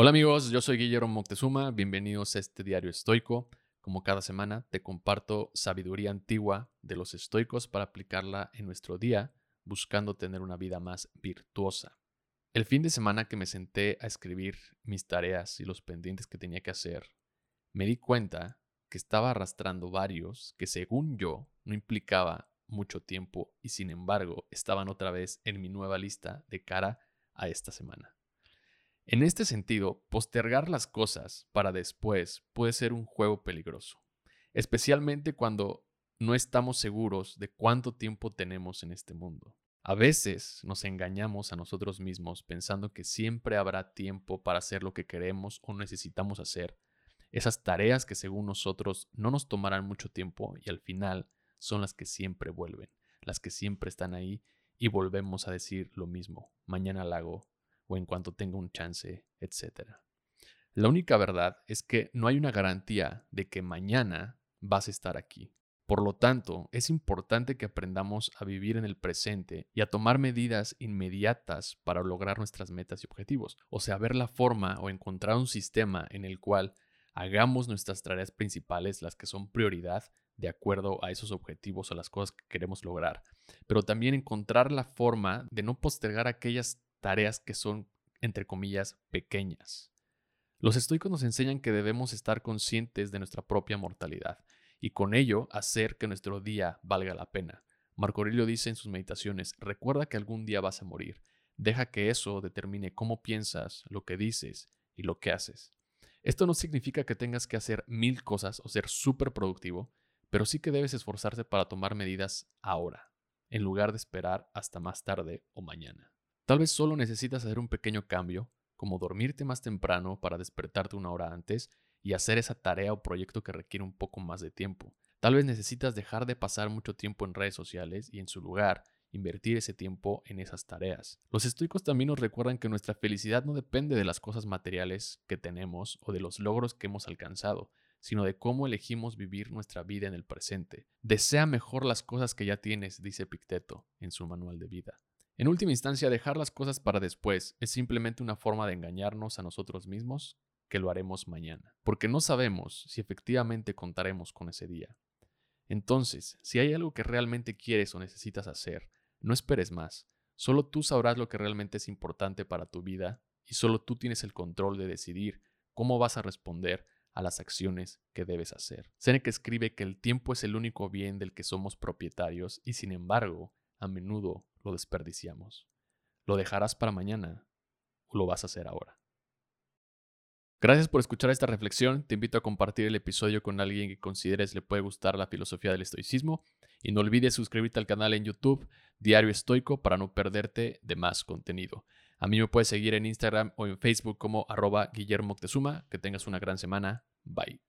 Hola amigos, yo soy Guillermo Moctezuma, bienvenidos a este diario estoico. Como cada semana te comparto sabiduría antigua de los estoicos para aplicarla en nuestro día, buscando tener una vida más virtuosa. El fin de semana que me senté a escribir mis tareas y los pendientes que tenía que hacer, me di cuenta que estaba arrastrando varios que según yo no implicaba mucho tiempo y sin embargo estaban otra vez en mi nueva lista de cara a esta semana. En este sentido, postergar las cosas para después puede ser un juego peligroso, especialmente cuando no estamos seguros de cuánto tiempo tenemos en este mundo. A veces nos engañamos a nosotros mismos pensando que siempre habrá tiempo para hacer lo que queremos o necesitamos hacer, esas tareas que según nosotros no nos tomarán mucho tiempo y al final son las que siempre vuelven, las que siempre están ahí y volvemos a decir lo mismo, mañana la hago, o en cuanto tenga un chance, etc. La única verdad es que no hay una garantía de que mañana vas a estar aquí. Por lo tanto, es importante que aprendamos a vivir en el presente y a tomar medidas inmediatas para lograr nuestras metas y objetivos, o sea, ver la forma o encontrar un sistema en el cual hagamos nuestras tareas principales, las que son prioridad, de acuerdo a esos objetivos o las cosas que queremos lograr, pero también encontrar la forma de no postergar aquellas tareas que son, entre comillas, pequeñas. Los estoicos nos enseñan que debemos estar conscientes de nuestra propia mortalidad y con ello hacer que nuestro día valga la pena. Marco Aurelio dice en sus meditaciones, recuerda que algún día vas a morir. Deja que eso determine cómo piensas, lo que dices y lo que haces. Esto no significa que tengas que hacer mil cosas o ser súper productivo, pero sí que debes esforzarte para tomar medidas ahora, en lugar de esperar hasta más tarde o mañana. Tal vez solo necesitas hacer un pequeño cambio, como dormirte más temprano para despertarte una hora antes y hacer esa tarea o proyecto que requiere un poco más de tiempo. Tal vez necesitas dejar de pasar mucho tiempo en redes sociales y en su lugar invertir ese tiempo en esas tareas. Los estoicos también nos recuerdan que nuestra felicidad no depende de las cosas materiales que tenemos o de los logros que hemos alcanzado, sino de cómo elegimos vivir nuestra vida en el presente. Desea mejor las cosas que ya tienes, dice Picteto en su manual de vida. En última instancia, dejar las cosas para después es simplemente una forma de engañarnos a nosotros mismos que lo haremos mañana, porque no sabemos si efectivamente contaremos con ese día. Entonces, si hay algo que realmente quieres o necesitas hacer, no esperes más. Solo tú sabrás lo que realmente es importante para tu vida y solo tú tienes el control de decidir cómo vas a responder a las acciones que debes hacer. Seneca escribe que el tiempo es el único bien del que somos propietarios y sin embargo, a menudo lo desperdiciamos. ¿Lo dejarás para mañana o lo vas a hacer ahora? Gracias por escuchar esta reflexión. Te invito a compartir el episodio con alguien que consideres le puede gustar la filosofía del estoicismo. Y no olvides suscribirte al canal en YouTube Diario Estoico para no perderte de más contenido. A mí me puedes seguir en Instagram o en Facebook como arroba Guillermo Que tengas una gran semana. Bye.